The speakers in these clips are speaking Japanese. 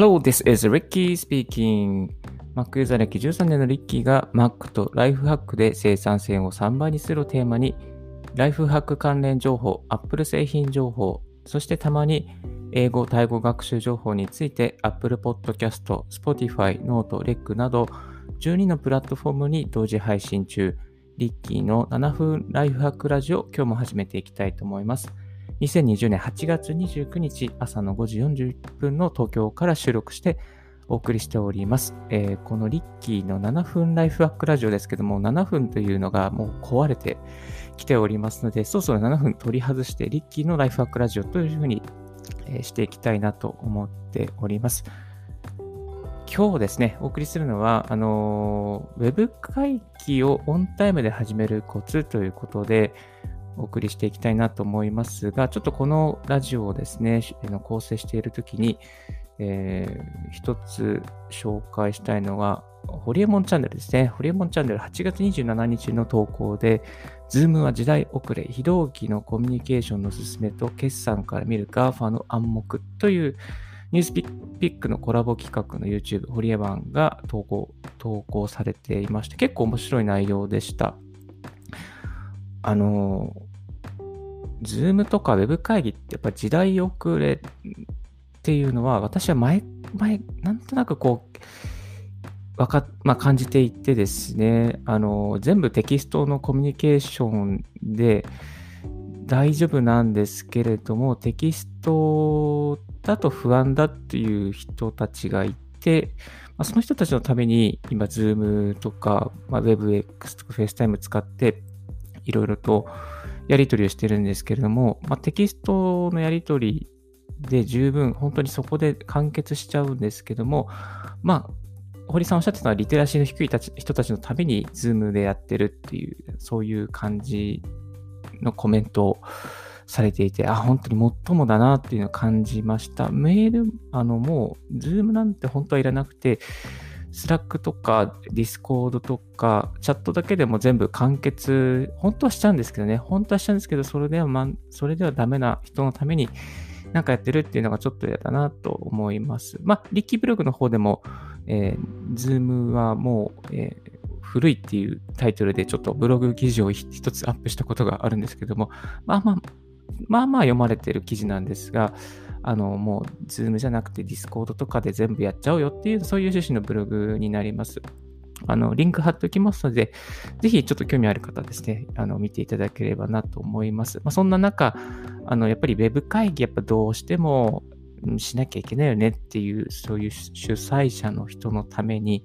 Hello, this is Ricky speaking. Mac ユーザー歴13年のリッキーが Mac とライフハックで生産性を3倍にするをテーマに、ライフハック関連情報、Apple 製品情報、そしてたまに英語、タイ語学習情報について Apple Podcast、Spotify、Note、REC など12のプラットフォームに同時配信中、リッキーの7分ライフハックラジオ、今日も始めていきたいと思います。2020年8月29日朝の5時40分の東京から収録してお送りしております。えー、このリッキーの7分ライフワークラジオですけども、7分というのがもう壊れてきておりますので、そろそろ7分取り外して、リッキーのライフワークラジオというふうに、していきたいなと思っております。今日ですね、お送りするのは、あのー、ウェブ会議をオンタイムで始めるコツということで、お送りしていきたいなと思いますが、ちょっとこのラジオをですね、構成しているときに、えー、一つ紹介したいのが、ホリエモンチャンネルですね。ホリエモンチャンネル8月27日の投稿で、ズームは時代遅れ、非同期のコミュニケーションの進めと決算から見る GAFA の暗黙というニュースピックのコラボ企画の YouTube、ホリエモンが投稿、投稿されていまして、結構面白い内容でした。あの、 Zoom とかウェブ会議ってやっぱ時代遅れっていうのは、私は前、前、なんとなくこう、わか、まあ、感じていてですね、あの、全部テキストのコミュニケーションで大丈夫なんですけれども、テキストだと不安だっていう人たちがいて、まあ、その人たちのために今、Zoom とか、まあ、 Webex とか FaceTime 使って、いろいろとやり取りをしてるんですけれども、まあ、テキストのやり取りで十分、本当にそこで完結しちゃうんですけども、まあ、堀さんおっしゃってたのは、リテラシーの低い人たちのために、 Zoom でやってるっていう、そういう感じのコメントをされていて、あ、本当にもっともだなっていうのを感じました。メール、あの、もう、 Zoom なんて本当はいらなくて、 Slack とか Discord とかチャットだけでも全部完結、本当はしちゃうんですけどね、本当はしちゃうんですけど、それでは、ま、それではダメな人のためになんかやってるっていうのがちょっと嫌だなと思います。まあ、リッキーブログの方でも、えー、 Zoom はもう、えー、古いっていうタイトルでちょっとブログ記事を一つアップしたことがあるんですけども、まあまあ、まあまあ読まれてる記事なんですが、あの、もう、 Zoom じゃなくて Discord とかで全部やっちゃおうよっていう、そういう趣旨のブログになります。あの、リンク貼っておきますので、ぜひちょっと興味ある方ですね、あの、見ていただければなと思います。まあ、そんな中、あの、やっぱり Web 会議、やっぱどうしてもしなきゃいけないよねっていう、そういう主催者の人のために、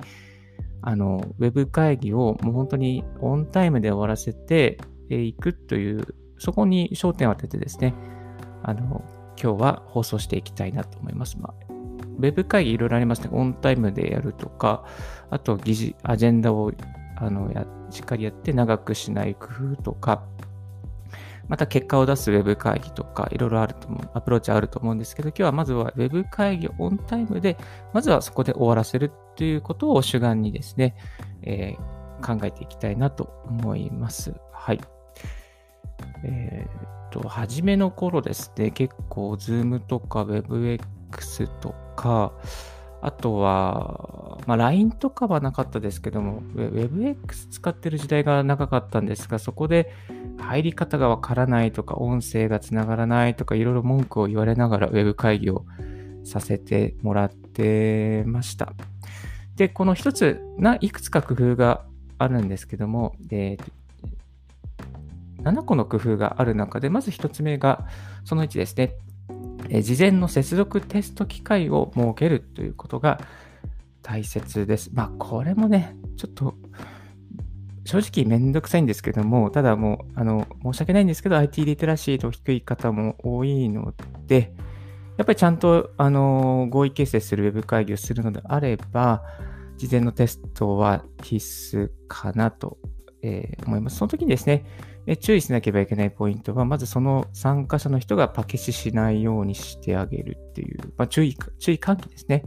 あの、Web 会議をもう本当にオンタイムで終わらせていくという、そこに焦点を当ててですね、あの、今日は放送していきたいなと思います。まあ、ウェブ会議いろいろありますね。オンタイムでやるとか、あと議事、アジェンダをあのやしっかりやって長くしない工夫とか、また結果を出すウェブ会議とか、いろいろあると思う、アプローチあると思うんですけど、今日はまずはウェブ会議オンタイムで、まずはそこで終わらせるということを主眼にですね、えー、考えていきたいなと思います。はい。えー、と、初めの頃ですね、結構 Zoom とか WebX とか、あとは、まあ、LINE とかはなかったですけども、WebX 使ってる時代が長かったんですが、そこで入り方がわからないとか、音声がつながらないとか、いろいろ文句を言われながら Web 会議をさせてもらってました。で、この一つ、いくつか工夫があるんですけども、で7個の工夫がある中で、まず1つ目が、その1ですね。え事前の接続テスト機会を設けるということが大切です。まあ、これもね、ちょっと、正直めんどくさいんですけども、ただもう、あの、申し訳ないんですけど、IT リテラシーの低い方も多いので、やっぱりちゃんと、あの、合意形成するウェブ会議をするのであれば、事前のテストは必須かなと、えー、思います。その時にですね、注意しなければいけないポイントは、まずその参加者の人がパケシしないようにしてあげるっていう、まあ、注意、注意喚起ですね。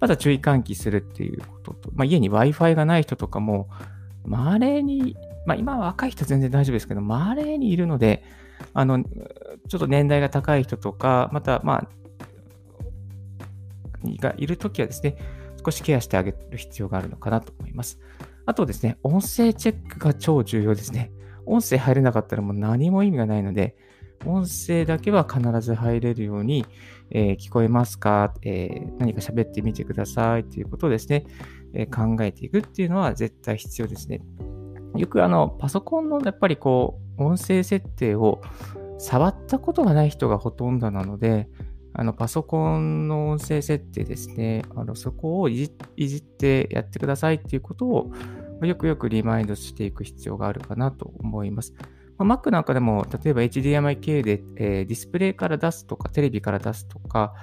まだ注意喚起するっていうことと、まあ、家に Wi-Fi がない人とかも、稀に、まあ、今は若い人全然大丈夫ですけど、稀にいるので、あの、ちょっと年代が高い人とか、また、まあ、がいるときはですね、少しケアしてあげる必要があるのかなと思います。あとですね、音声チェックが超重要ですね。音声入れなかったらもう何も意味がないので、音声だけは必ず入れるように、えー、聞こえますか、えー、何か喋ってみてくださいということをですね、えー、考えていくっていうのは絶対必要ですね。よくあの、パソコンのやっぱりこう、音声設定を触ったことがない人がほとんどなので、あの、パソコンの音声設定ですね、あの、そこをいじってやってくださいっていうことを、よくよくリマインドしていく必要があるかなと思います。まあ、Mac なんかでも、例えば HDMI 系で、えー、ディスプレイから出すとか、テレビから出すとか、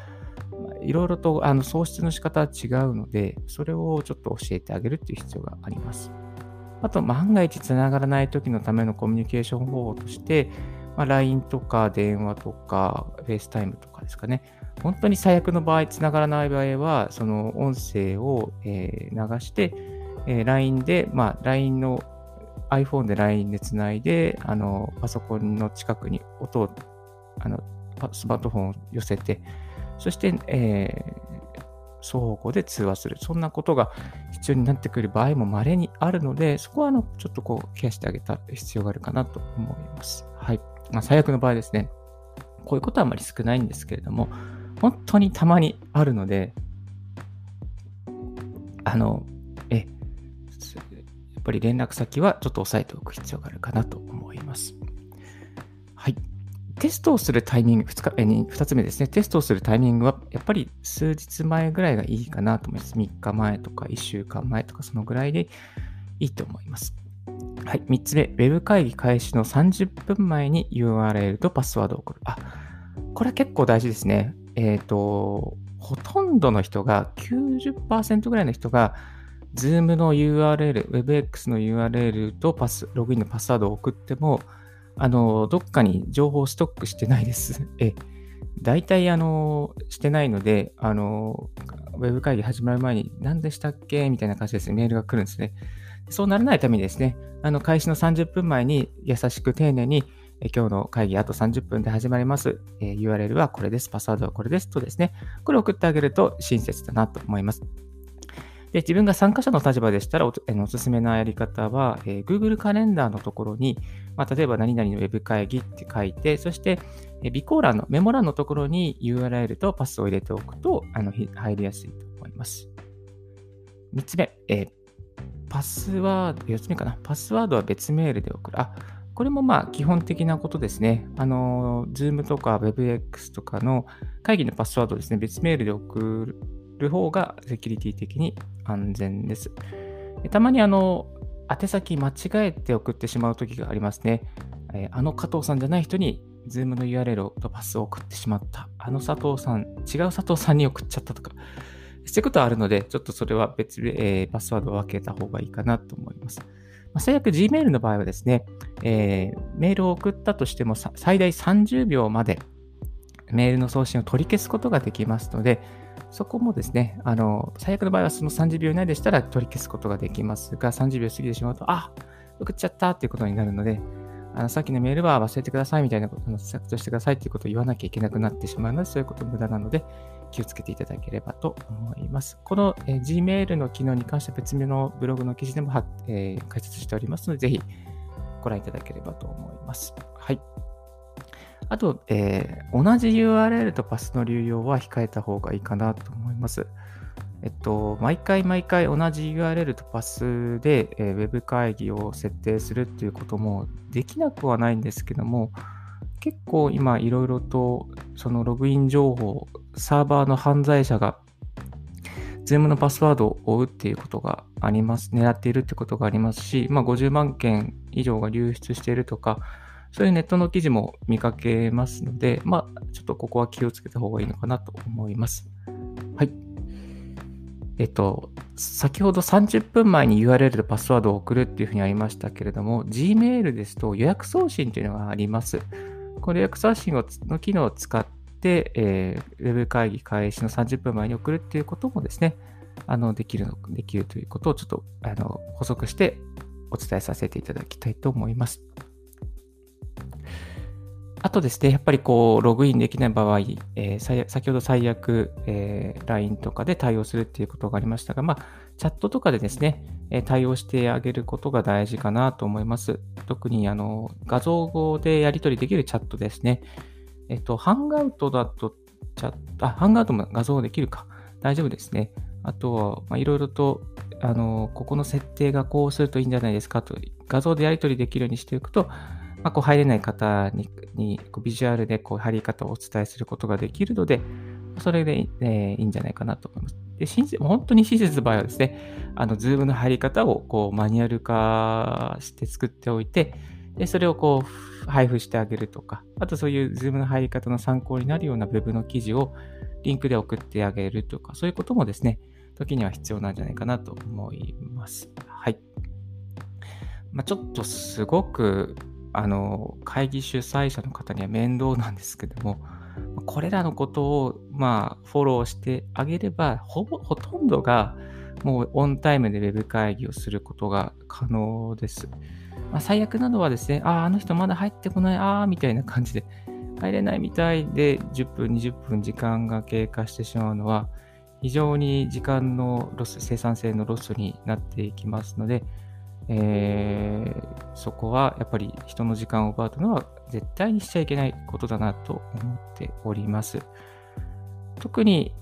いろいろとあの送出の仕方は違うので、それをちょっと教えてあげるっていう必要があります。あと、万が一つながらない時のためのコミュニケーション方法として、まあ、LINE とか電話とか FaceTime とかですかね。本当に最悪の場合、つながらない場合は、その音声を、えー、流して、えー、LINE で、まあ、LINE の iPhone で LINE でつないで、あの、パソコンの近くに音を、あの、スマートフォンを寄せて、そして、えー、双方向で通話する。そんなことが必要になってくる場合も稀にあるので、そこはあのちょっとこうケアしてあげた必要があるかなと思います。はい。まあ、最悪の場合ですね。こういうことはあまり少ないんですけれども、本当にたまにあるので、あの、え、っぱり連絡先はちょっと押さえておく必要があるかなと思います。はい。テストをするタイミング、2, 日2つ目ですね。テストをするタイミングは、やっぱり数日前ぐらいがいいかなと思います。3日前とか1週間前とか、そのぐらいでいいと思います。はい。3つ目、Web 会議開始の30分前に URL とパスワードを送る。あ、これは結構大事ですね。えっ、ー、と、ほとんどの人が、90%ぐらいの人が、Zoom の URL、WebX の URL とパス、ログインのパスワードを送っても、あの、どっかに情報をストックしてないです。え、大体、あの、してないので、あの、ウェブ会議始まる前に、何でしたっけ？みたいな感じですね、メールが来るんですね。そうならないためにですね、あの、開始の30分前に優しく丁寧に、今日の会議あと30分で始まります、え URL はこれです。パスワードはこれですとですね、これを送ってあげると親切だなと思います。で自分が参加者の立場でしたらお、おすすめなやり方は、えー、Google カレンダーのところに、まあ、例えば何々のウェブ会議って書いて、そして、えー、備考欄のメモ欄のところに URL とパスを入れておくとあの入りやすいと思います。3つ目、えー、パスワード、4つ目かな？パスワードは別メールで送る。あ、これもまあ基本的なことですね。あの、Zoom とか WebX とかの会議のパスワードですね、別メールで送るる方がセキュリティ的に安全です。たまにあの、宛先間違えて送ってしまう時がありますね。え、あの加藤さんじゃない人に Zoom の URL とパスを送ってしまった。あの佐藤さん、違う佐藤さんに送っちゃったとか。そういうことはあるので、ちょっとそれは別で、えー、パスワードを分けた方がいいかなと思います。まあ、最悪 Gmail の場合はですね、えー、メールを送ったとしても最大30秒までメールの送信を取り消すことができますので、そこもですね、あの、最悪の場合はその30秒以内でしたら取り消すことができますが、30秒過ぎてしまうと、あ、送っちゃったっていうことになるので、あのさっきのメールは忘れてくださいみたいなことの削除してくださいっていうことを言わなきゃいけなくなってしまうので、そういうこと無駄なので、気をつけていただければと思います。この、え、Gmail の機能に関しては別名のブログの記事でも、えー、解説しておりますので、ぜひご覧いただければと思います。はい。あと、えー、同じ URL とパスの流用は控えた方がいいかなと思います。えっと、毎回毎回同じ URL とパスで、えー、ウェブ会議を設定するっていうこともできなくはないんですけども、結構今いろいろとそのログイン情報、サーバーの犯罪者が Zoom のパスワードを追うっていうことがあります。狙っているってことがありますし、まあ、50万件以上が流出しているとか、そういうネットの記事も見かけますので、まあ、ちょっとここは気をつけた方がいいのかなと思います。はい。えっと、先ほど30分前に URL とパスワードを送るっていうふうにありましたけれども、Gmail ですと予約送信というのがあります。この予約送信の機能を使って、えー、ウェブ会議開始の30分前に送るっていうこともですね、あの、できるの、できるということをちょっと、あの、補足してお伝えさせていただきたいと思います。あとですね、やっぱりこう、ログインできない場合、えー、先ほど最悪、えー、LINE とかで対応するっていうことがありましたが、まあ、チャットとかでですね、え対応してあげることが大事かなと思います。特に、あの、画像語でやり取りできるチャットですね。えっと、ハンガウトだと、チャット、あ、ハンガウトも画像できるか。大丈夫ですね。あとは、まいろいろと、あの、ここの設定がこうするといいんじゃないですかと、画像でやり取りできるようにしておくと、まあ、こう入れない方ににこうビジュアルでこう入り方をお伝えすることができるので、それで、えー、いいんじゃないかなと思います。で本当に親切の場合はですね、あの、 Zoom の入り方をこうマニュアル化して作っておいて、でそれをこう配布してあげるとか、あとそういう Zoom の入り方の参考になるような Web の記事をリンクで送ってあげるとか、そういうこともですね、時には必要なんじゃないかなと思います。はい。まあ、ちょっとすごくあの、会議主催者の方には面倒なんですけども、これらのことを、まあ、フォローしてあげれば、ほぼ、ほとんどが、もうオンタイムで Web 会議をすることが可能です。まあ、最悪なのはですね、ああ、あの人まだ入ってこない、ああ、みたいな感じで、入れないみたいで、10分、20分時間が経過してしまうのは、非常に時間のロス、生産性のロスになっていきますので、えー、そこはやっぱり人の時間を奪うのは絶対にしちゃいけないことだなと思っております。特に、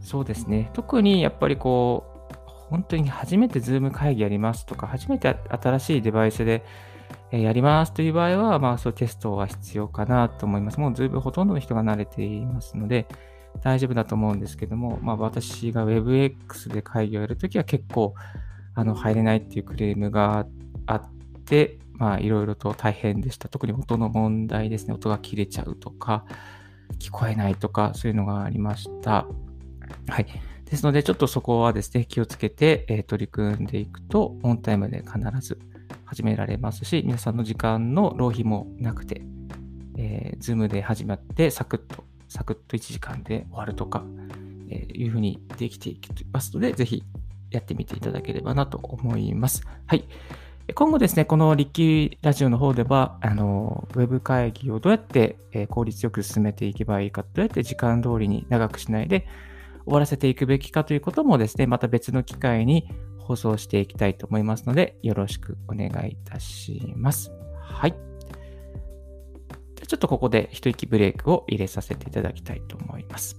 そうですね、特にやっぱりこう、本当に初めて Zoom 会議やりますとか、初めて新しいデバイスでやりますという場合は、まあそういうテストは必要かなと思います。もう Zoom ほとんどの人が慣れていますので、大丈夫だと思うんですけども、まあ私が WebX で会議をやるときは結構、あの入れないっていうクレームがあって、まあいろいろと大変でした。特に音の問題ですね。音が切れちゃうとか、聞こえないとか、そういうのがありました。はい。ですので、ちょっとそこはですね、気をつけて、えー、取り組んでいくと、オンタイムで必ず始められますし、皆さんの時間の浪費もなくて、えー、ズームで始まって、サクッと、サクッと1時間で終わるとか、えー、いうふうにできていきますので、ぜひやってみていただければなと思います。はい。今後ですね、このリッキーラジオの方では、あの、ウェブ会議をどうやって効率よく進めていけばいいか、どうやって時間通りに長くしないで終わらせていくべきかということもですね、また別の機会に放送していきたいと思いますので、よろしくお願いいたします。はい。ちょっとここで一息ブレイクを入れさせていただきたいと思います。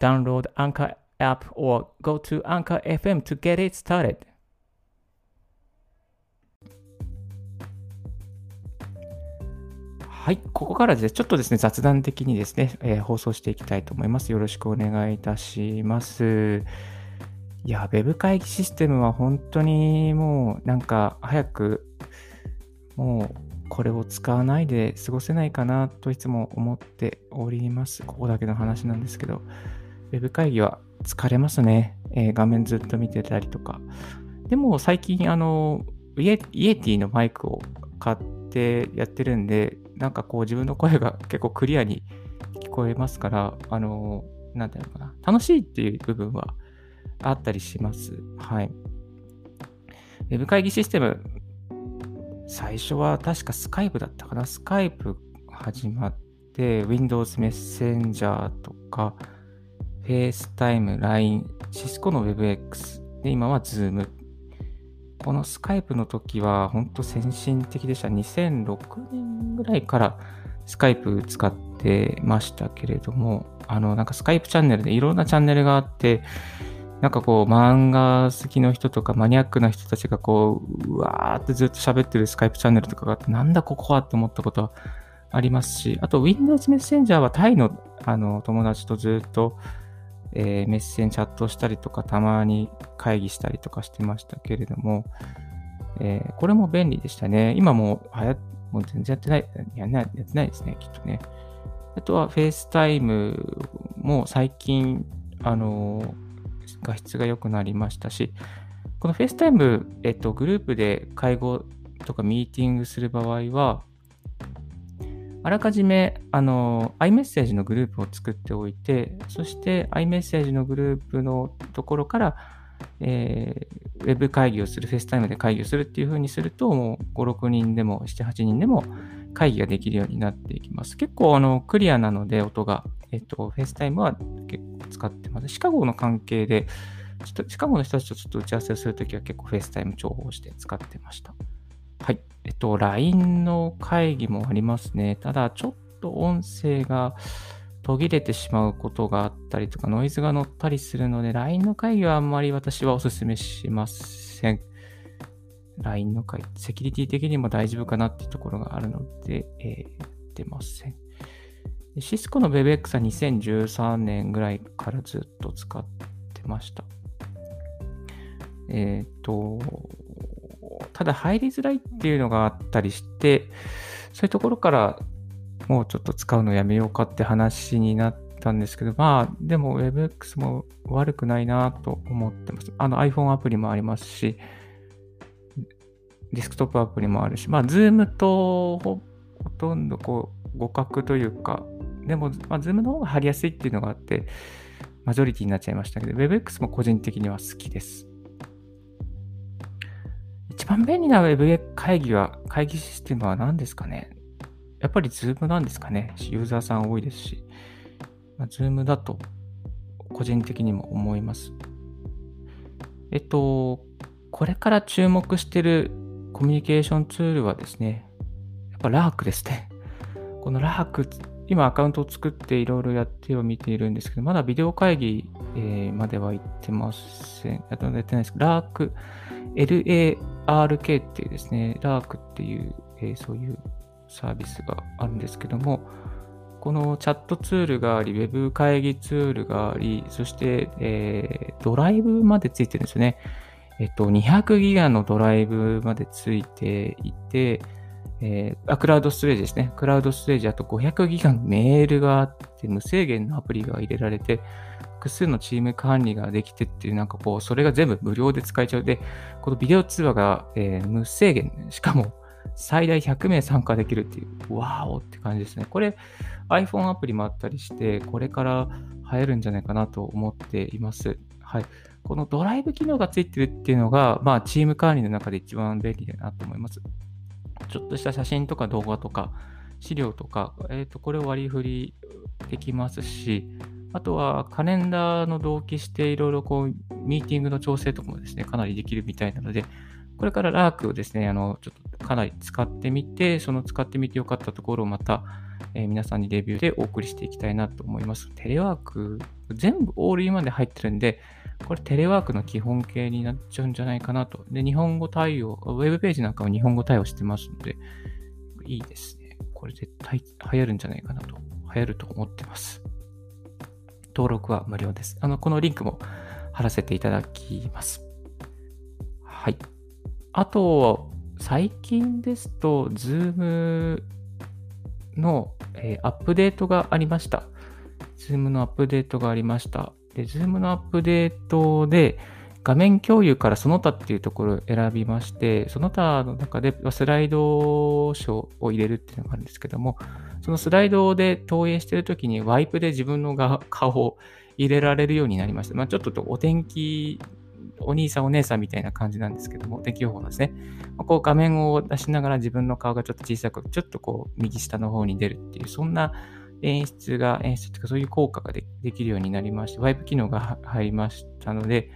download Anchor app or go to Anchor FM to get it started. はい、ここからですね、ちょっとですね、雑談的にですね、えー、放送していきたいと思います。よろしくお願いいたします。いや、Web 会議システムは本当にもうなんか早くもうこれを使わないで過ごせないかなといつも思っております。ここだけの話なんですけど。ウェブ会議は疲れますね。えー、画面ずっと見てたりとか。でも最近、あの、イエイエティのマイクを買ってやってるんで、なんかこう自分の声が結構クリアに聞こえますから、あの、なんていうのかな。楽しいっていう部分はあったりします。はい。ウェブ会議システム、最初は確かスカイプだったかな。スカイプ始まって、Windows メッセンジャーとか、FaceTime、LINE、シスコの WebX、で、今は Zoom。この Skype の時は本当先進的でした。2006年ぐらいから Skype 使ってましたけれども、あの、なんか Skype チャンネルでいろんなチャンネルがあって、なんかこう漫画好きの人とかマニアックな人たちがこう、うわーってずっと喋ってるスカイプチャンネルとかがあって、なんだここはって思ったことはありますし、あと Windows Messenger はタイのあの友達とずっとえー、メッセンチャットしたりとか、たまに会議したりとかしてましたけれども、えー、これも便利でしたね。今もうはやもう全然やってない、やないやってないですね、きっとね。あとは、 FaceTime も最近、あの、画質が良くなりましたし、この FaceTime、えっと、グループで会合とかミーティングする場合は、あらかじめ、あの、iMessage のグループを作っておいて、そして iMessage のグループのところから、えー、ウェブ会議をする、 FaceTime で会議をするっていう風にすると、もう5、6人でも7、8人でも会議ができるようになっていきます。結構あのクリアなので、音が。えっと、 FaceTime は結構使ってます。シカゴの関係で、ちょっとシカゴの人たちとちょっと打ち合わせをするときは結構 FaceTime 重宝して使ってました。はい。えっと、LINE の会議もありますね。ただ、ちょっと音声が途切れてしまうことがあったりとか、ノイズが乗ったりするので、LINE の会議はあんまり私はお勧めしません。LINE の会議、セキュリティ的にも大丈夫かなっていうところがあるので、えー、出ません。シスコの WebX は2013年ぐらいからずっと使ってました。えっ、ー、と、ただ入りづらいっていうのがあったりして、そういうところからもうちょっと使うのやめようかって話になったんですけど、まあ、でも WebX も悪くないなと思ってます。あの iPhone アプリもありますし、デスクトップアプリもあるし、まあ、Zoom とほとんどこう互角というか、でも、まあ、Zoom の方が貼りやすいっていうのがあって、マジョリティになっちゃいましたけど、WebX も個人的には好きです。番便利な Web 会議は、会議システムは何ですかね？やっぱり Zoom なんですかね？ユーザーさん多いですし、まあ、Zoom だと個人的にも思います。えっと、これから注目してるコミュニケーションツールはですね、やっぱラークですね。このラーク、今アカウントを作っていろいろやってを見ているんですけど、まだビデオ会議、えー、までは行ってません。やってないですけど、ラーク、LA RK っていうですね、ラークっていう、えー、そういうサービスがあるんですけども、このチャットツールがあり、ウェブ会議ツールがあり、そして、えー、ドライブまでついてるんですよね。えっと、200ギガのドライブまでついていて、えー、あ、クラウドストレージですね。クラウドストレージ、あと500ギガのメールがあって、無制限のアプリが入れられて、複数のチーム管理ができてっていう、なんかこう、それが全部無料で使えちゃう。で、このビデオ通話が、えー、無制限、しかも最大100名参加できるっていう、わーおって感じですね。これ、iPhone アプリもあったりして、これから流行るんじゃないかなと思っています。はい。このドライブ機能がついてるっていうのが、まあ、チーム管理の中で一番便利だなと思います。ちょっとした写真とか動画とか、資料とか、えっ、ー、と、これを割り振りできますし、あとはカレンダーの同期していろいろこう、ミーティングの調整とかもですね、かなりできるみたいなので、これからラークをですね、あの、ちょっとかなり使ってみて、その使ってみてよかったところをまた、えー、皆さんにレビューでお送りしていきたいなと思います。テレワーク、全部オールインワンで入ってるんで、これテレワークの基本形になっちゃうんじゃないかなと。で、日本語対応、ウェブページなんかは日本語対応してますので、いいですね。これ絶対流行るんじゃないかなと、流行ると思ってます。登録は無料です。あの、このリンクも貼らせていただきます。はい。あと、最近ですと、Zoom の、えー、アップデートがありました。Zoom のアップデートがありました。で、Zoom のアップデートで、画面共有からその他っていうところを選びまして、その他の中でスライド章を入れるっていうのがあるんですけども、そのスライドで投影してるときにワイプで自分の顔を入れられるようになりました。まあ、ちょっとお天気、お兄さんお姉さんみたいな感じなんですけども、天気予報ですね。ま、こう画面を出しながら自分の顔がちょっと小さく、ちょっとこう右下の方に出るっていう、そんな演出が、演出というかそういう効果ができるようになりまして、ワイプ機能が入りましたので、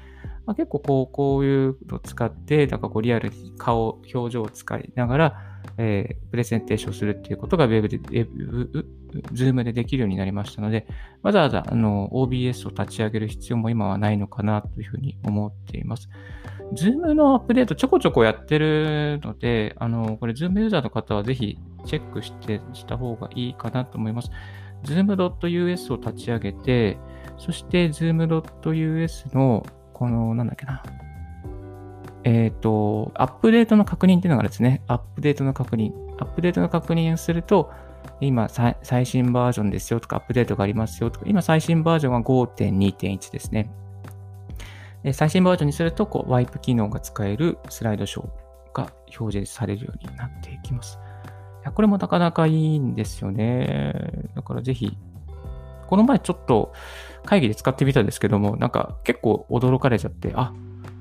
まあ、結構こうこういうのを使って、なんかこうリアルに顔、表情を使いながら、えー、プレゼンテーションするっていうことが Web で、Zoom でできるようになりましたので、わざわざあの OBS を立ち上げる必要も今はないのかなというふうに思っています。Zoom のアップデートちょこちょこやってるので、あの、これ Zoom ユーザーの方はぜひチェックしてした方がいいかなと思います。zoom.us を立ち上げて、そして zoom.us のこの、なんだっけな。えっ、ー、と、アップデートの確認っていうのがですね、アップデートの確認。アップデートの確認をすると、今最新バージョンですよとか、アップデートがありますよとか、今最新バージョンは5.2.1ですね。で最新バージョンにすると、こう、ワイプ機能が使えるスライドショーが表示されるようになっていきます。これもなかなかいいんですよね。だからぜひ、この前ちょっと会議で使ってみたんですけども、なんか結構驚かれちゃって、あ、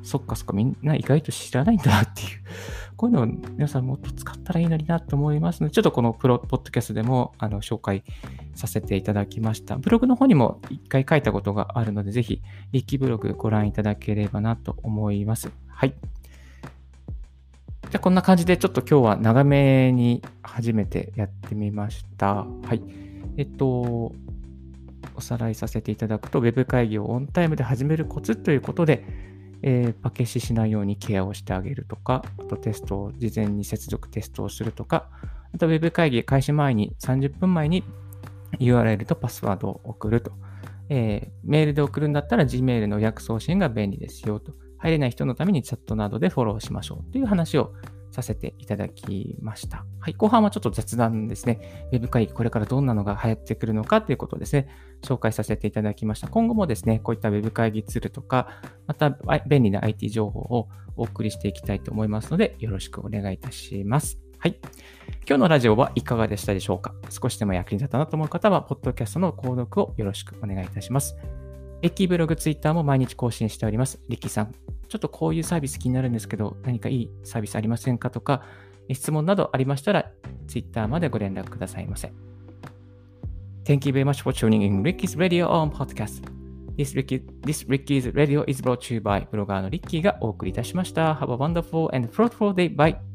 そっかそっか、みんな意外と知らないんだなっていう、こういうのを皆さんもっと使ったらいいのになと思いますので、ちょっとこのプロポッドキャストでもあの紹介させていただきました。ブログの方にも一回書いたことがあるので、ぜひ、リッキーブログご覧いただければなと思います。はい。じゃあこんな感じでちょっと今日は長めに初めてやってみました。はい。えっと、おさらいさせていただくと、Web 会議をオンタイムで始めるコツということで、えー、パケシしないようにケアをしてあげるとか、あとテストを事前に接続テストをするとか、あと Web 会議開始前に30分前に URL とパスワードを送ると。えー、メールで送るんだったら Gmail の予約送信が便利ですよと。入れない人のためにチャットなどでフォローしましょうという話をさせていただきました。はい、後半はちょっと雑談ですね。ウェブ会議、これからどんなのが流行ってくるのかということをですね、紹介させていただきました。今後もですね、こういったウェブ会議ツールとか、また便利な IT 情報をお送りしていきたいと思いますので、よろしくお願いいたします。はい。今日のラジオはいかがでしたでしょうか？少しでも役に立ったなと思う方は、ポッドキャストの購読をよろしくお願いいたします。リッキーブログ、ツイッターも毎日更新しております。リッキーさん、ちょっとこういうサービス気になるんですけど、何かいいサービスありませんかとか、質問などありましたら、ツイッターまでご連絡くださいませ。Thank you very much for tuning in Ricky's Radio on Podcast. This, Ricky, this Ricky's Radio is brought to you by ブロガーのリッキーがお送りいたしました。Have a wonderful and fruitful day. Bye!